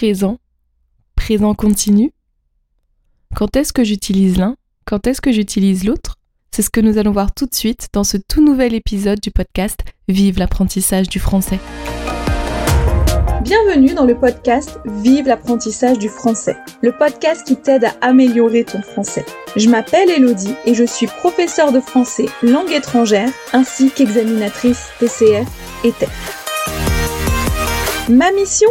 présent, présent continu. Quand est-ce que j'utilise l'un Quand est-ce que j'utilise l'autre? C'est ce que nous allons voir tout de suite dans ce tout nouvel épisode du podcast Vive l'apprentissage du français. Bienvenue dans le podcast Vive l'apprentissage du français, le podcast qui t'aide à améliorer ton français. Je m'appelle Elodie et je suis professeure de français langue étrangère ainsi qu'examinatrice TCF et TEF. Ma mission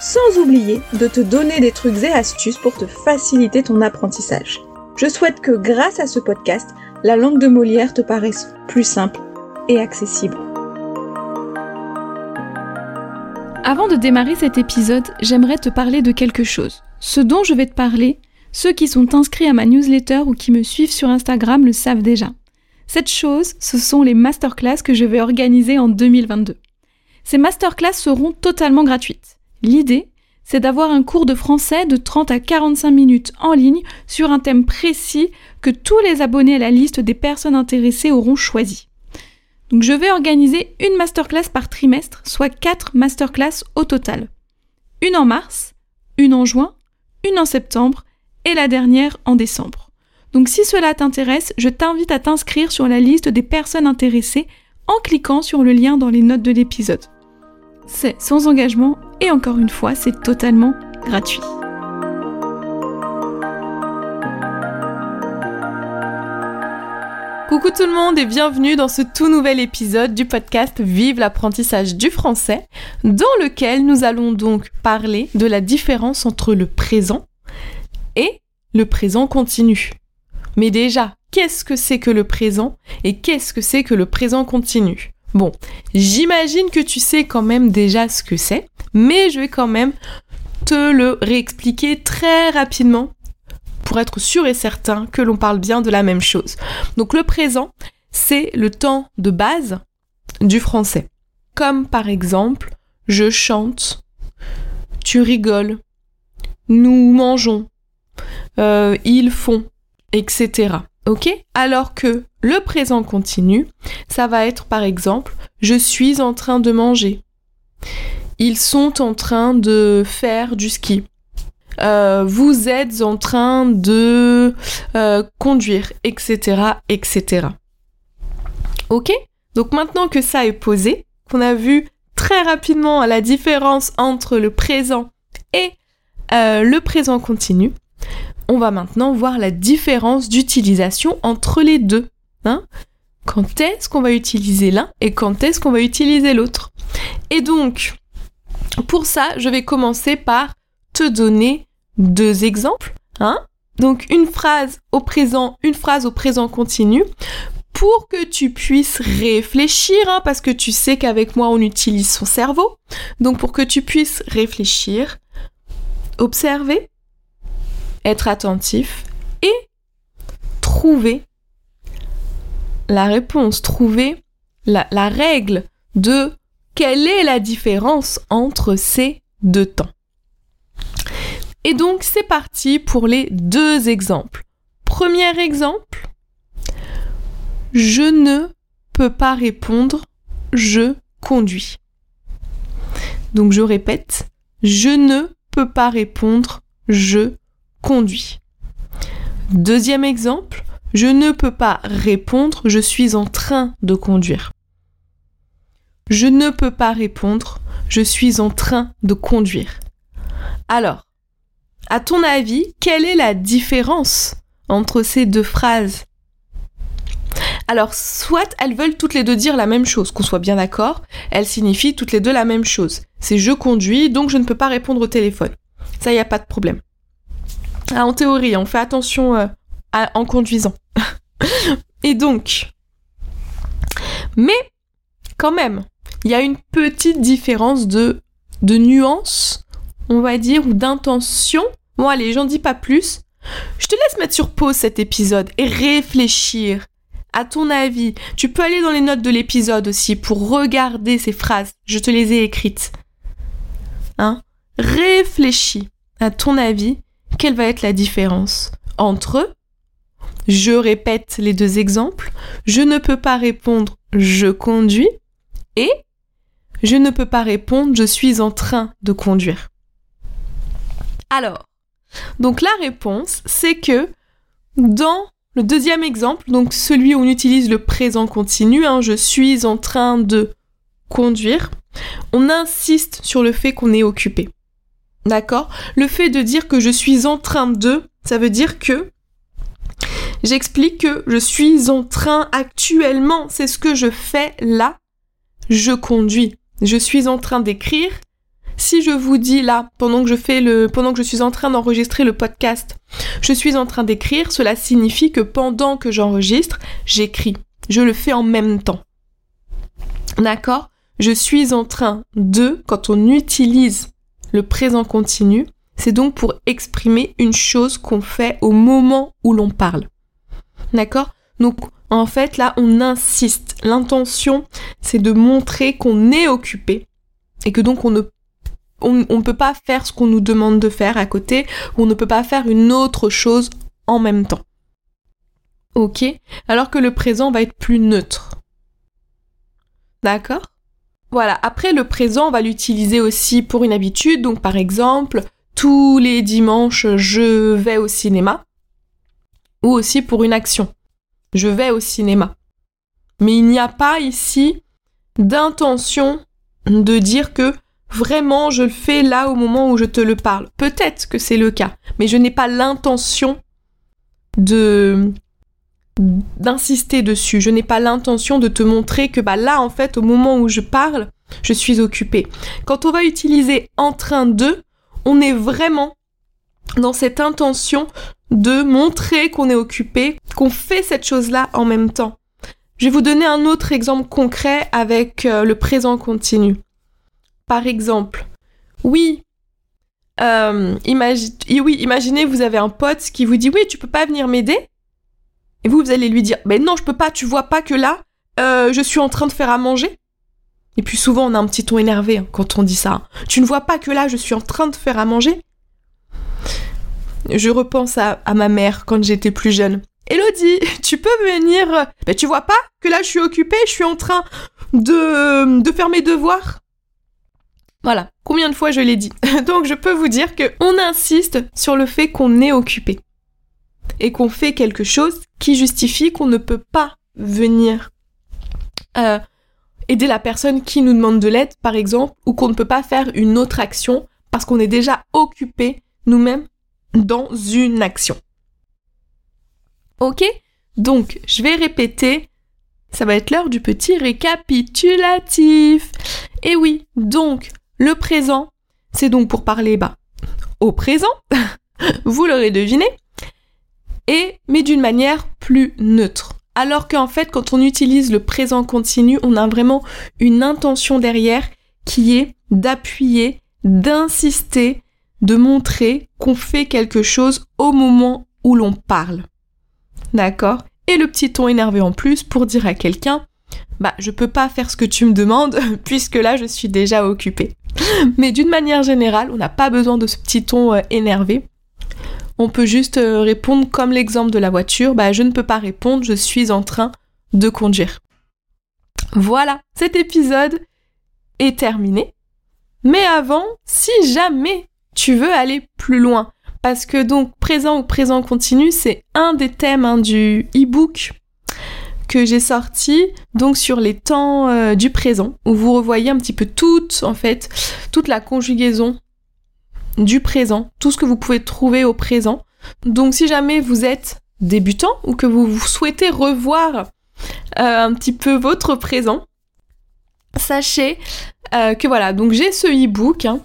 sans oublier de te donner des trucs et astuces pour te faciliter ton apprentissage. Je souhaite que grâce à ce podcast, la langue de Molière te paraisse plus simple et accessible. Avant de démarrer cet épisode, j'aimerais te parler de quelque chose. Ce dont je vais te parler, ceux qui sont inscrits à ma newsletter ou qui me suivent sur Instagram le savent déjà. Cette chose, ce sont les masterclass que je vais organiser en 2022. Ces masterclass seront totalement gratuites. L'idée, c'est d'avoir un cours de français de 30 à 45 minutes en ligne sur un thème précis que tous les abonnés à la liste des personnes intéressées auront choisi. Donc je vais organiser une masterclass par trimestre, soit 4 masterclass au total. Une en mars, une en juin, une en septembre et la dernière en décembre. Donc si cela t'intéresse, je t'invite à t'inscrire sur la liste des personnes intéressées en cliquant sur le lien dans les notes de l'épisode. C'est sans engagement et encore une fois, c'est totalement gratuit. Coucou tout le monde et bienvenue dans ce tout nouvel épisode du podcast Vive l'apprentissage du français, dans lequel nous allons donc parler de la différence entre le présent et le présent continu. Mais déjà, qu'est-ce que c'est que le présent et qu'est-ce que c'est que le présent continu? Bon, j'imagine que tu sais quand même déjà ce que c'est, mais je vais quand même te le réexpliquer très rapidement pour être sûr et certain que l'on parle bien de la même chose. Donc le présent, c'est le temps de base du français. Comme par exemple, je chante, tu rigoles, nous mangeons, euh, ils font, etc. Ok? Alors que le présent continu, ça va être par exemple je suis en train de manger. Ils sont en train de faire du ski. Euh, vous êtes en train de euh, conduire, etc., etc. Ok? Donc maintenant que ça est posé, qu'on a vu très rapidement la différence entre le présent et euh, le présent continu, on va maintenant voir la différence d'utilisation entre les deux. Hein quand est-ce qu'on va utiliser l'un et quand est-ce qu'on va utiliser l'autre. Et donc, pour ça, je vais commencer par te donner deux exemples. Hein donc une phrase au présent, une phrase au présent continu pour que tu puisses réfléchir, hein, parce que tu sais qu'avec moi on utilise son cerveau. Donc pour que tu puisses réfléchir, observer, être attentif et trouver la réponse, trouver la, règle de quelle est la différence entre ces deux temps. Et donc c'est parti pour les deux exemples. Premier exemple, je ne peux pas répondre, je conduis. Donc je répète, je ne peux pas répondre, je conduis. Deuxième exemple, je ne peux pas répondre, je suis en train de conduire. Je ne peux pas répondre, je suis en train de conduire. Alors, à ton avis, quelle est la différence entre ces deux phrases? Alors, soit elles veulent toutes les deux dire la même chose, qu'on soit bien d'accord, elles signifient toutes les deux la même chose. C'est je conduis, donc je ne peux pas répondre au téléphone. Ça, il n'y a pas de problème. Ah, en théorie, on fait attention euh, en conduisant. Et donc, mais quand même, il y a une petite différence de, de nuance, on va dire, ou d'intention. Bon allez, j'en dis pas plus. Je te laisse mettre sur pause cet épisode et réfléchir. À ton avis, tu peux aller dans les notes de l'épisode aussi pour regarder ces phrases. Je te les ai écrites. Hein? Réfléchis. À ton avis, quelle va être la différence entre je répète les deux exemples, je ne peux pas répondre je conduis et je ne peux pas répondre je suis en train de conduire. Alors, donc la réponse, c'est que dans le deuxième exemple, donc celui où on utilise le présent continu, hein, je suis en train de conduire, on insiste sur le fait qu'on est occupé. D'accord? Le fait de dire que je suis en train de, ça veut dire que j'explique que je suis en train actuellement, c'est ce que je fais là, je conduis. Je suis en train d'écrire, si je vous dis là, pendant que je fais le, pendant que je suis en train d'enregistrer le podcast, je suis en train d'écrire, cela signifie que pendant que j'enregistre, j'écris. Je le fais en même temps. D'accord? Je suis en train de, quand on utilise le présent continu, c'est donc pour exprimer une chose qu'on fait au moment où l'on parle. D'accord? Donc, en fait, là, on insiste. L'intention, c'est de montrer qu'on est occupé et que donc on ne peut pas faire ce qu'on nous demande de faire à côté, ou on ne peut pas faire une autre chose en même temps. Ok? Alors que le présent va être plus neutre. D'accord? Voilà, après le présent, on va l'utiliser aussi pour une habitude, donc par exemple, tous les dimanches, je vais au cinéma, ou aussi pour une action. Je vais au cinéma. Mais il n'y a pas ici d'intention de dire que Vraiment, je le fais là au moment où je te le parle. Peut-être que c'est le cas, mais je n'ai pas l'intention de d'insister dessus. Je n'ai pas l'intention de te montrer que bah là en fait au moment où je parle, je suis occupée. Quand on va utiliser en train de, on est vraiment dans cette intention de montrer qu'on est occupé, qu'on fait cette chose-là en même temps. Je vais vous donner un autre exemple concret avec euh, le présent continu. Par exemple, oui, euh, oui, imaginez, vous avez un pote qui vous dit oui, tu peux pas venir m'aider. Et vous, vous allez lui dire, mais non, je peux pas, tu vois pas que là, euh, je suis en train de faire à manger. Et puis souvent, on a un petit ton énervé hein, quand on dit ça. Tu ne vois pas que là, je suis en train de faire à manger. Je repense à, ma mère quand j'étais plus jeune. Elodie, tu peux venir. Ben, tu vois pas que là, je suis occupée, je suis en train de, de faire mes devoirs. Voilà, combien de fois je l'ai dit. Donc je peux vous dire que on insiste sur le fait qu'on est occupé et qu'on fait quelque chose qui justifie qu'on ne peut pas venir euh, aider la personne qui nous demande de l'aide, par exemple, ou qu'on ne peut pas faire une autre action parce qu'on est déjà occupé nous-mêmes dans une action. Ok? Donc, je vais répéter. Ça va être l'heure du petit récapitulatif. Et oui, donc, le présent, c'est donc pour parler bah, au présent, vous l'aurez deviné, et mais d'une manière plus neutre. Alors qu'en fait, quand on utilise le présent continu, on a vraiment une intention derrière qui est d'appuyer, d'insister, de montrer qu'on fait quelque chose au moment où l'on parle. D'accord? Et le petit ton énervé en plus pour dire à quelqu'un bah je peux pas faire ce que tu me demandes puisque là je suis déjà occupée. Mais d'une manière générale, on n'a pas besoin de ce petit ton euh, énervé. On peut juste euh, répondre comme l'exemple de la voiture, bah je ne peux pas répondre, je suis en train de conduire. Voilà, cet épisode est terminé. Mais avant, si jamais tu veux aller plus loin, parce que donc présent ou présent continu, c'est un des thèmes hein, du e-book que j'ai sorti donc sur les temps euh, du présent où vous revoyez un petit peu toute en fait toute la conjugaison du présent, tout ce que vous pouvez trouver au présent. Donc si jamais vous êtes débutant ou que vous, souhaitez revoir euh, un petit peu votre présent, sachez euh, que voilà, donc j'ai ce e-book hein,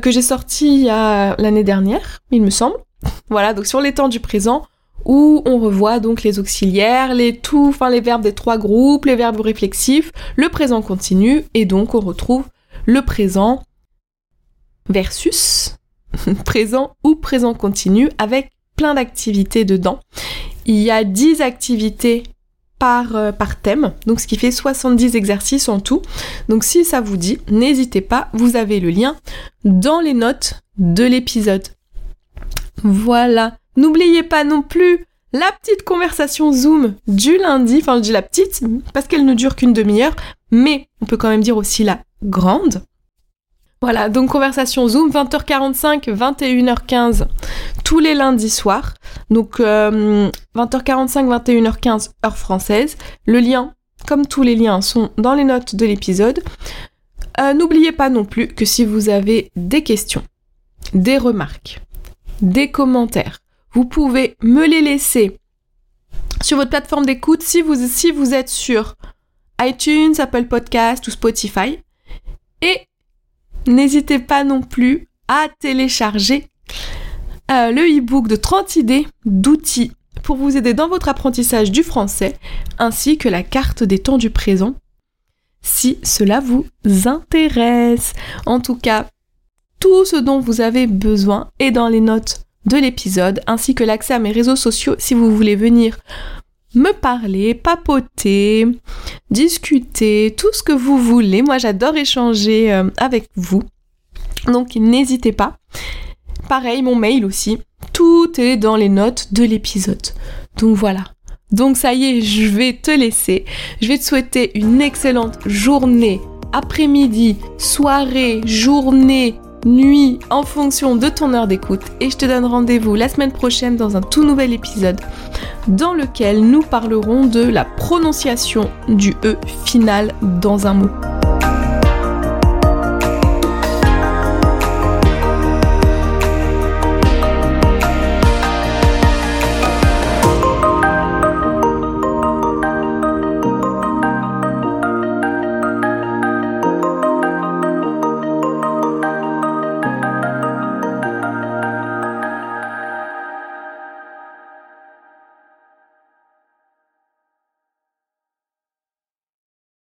que j'ai sorti l'année dernière, il me semble. Voilà, donc sur les temps du présent, où on revoit donc les auxiliaires, les tout, enfin les verbes des trois groupes, les verbes réflexifs, le présent continu, et donc on retrouve le présent versus présent ou présent continu avec plein d'activités dedans. Il y a 10 activités par, euh, par thème, donc ce qui fait 70 exercices en tout. Donc si ça vous dit, n'hésitez pas, vous avez le lien dans les notes de l'épisode. Voilà. N'oubliez pas non plus la petite conversation Zoom du lundi, enfin je dis la petite parce qu'elle ne dure qu'une demi-heure, mais on peut quand même dire aussi la grande. Voilà, donc conversation Zoom, 20h45, 21h15, tous les lundis soirs. Donc 20h45, 21h15, heure française. Le lien, comme tous les liens, sont dans les notes de l'épisode. Euh, n'oubliez pas non plus que si vous avez des questions, des remarques, des commentaires, vous pouvez me les laisser sur votre plateforme d'écoute si vous, si vous êtes sur iTunes, Apple Podcast ou Spotify. Et n'hésitez pas non plus à télécharger euh, le e-book de 30 idées d'outils pour vous aider dans votre apprentissage du français, ainsi que la carte des temps du présent, si cela vous intéresse. En tout cas, tout ce dont vous avez besoin est dans les notes de l'épisode, ainsi que l'accès à mes réseaux sociaux si vous voulez venir me parler, papoter, discuter, tout ce que vous voulez. Moi j'adore échanger euh, avec vous. Donc n'hésitez pas. Pareil, mon mail aussi. Tout est dans les notes de l'épisode. Donc voilà. Donc ça y est, je vais te laisser. Je vais te souhaiter une excellente journée, après-midi, soirée, journée, nuit en fonction de ton heure d'écoute et je te donne rendez-vous la semaine prochaine dans un tout nouvel épisode dans lequel nous parlerons de la prononciation du E final dans un mot.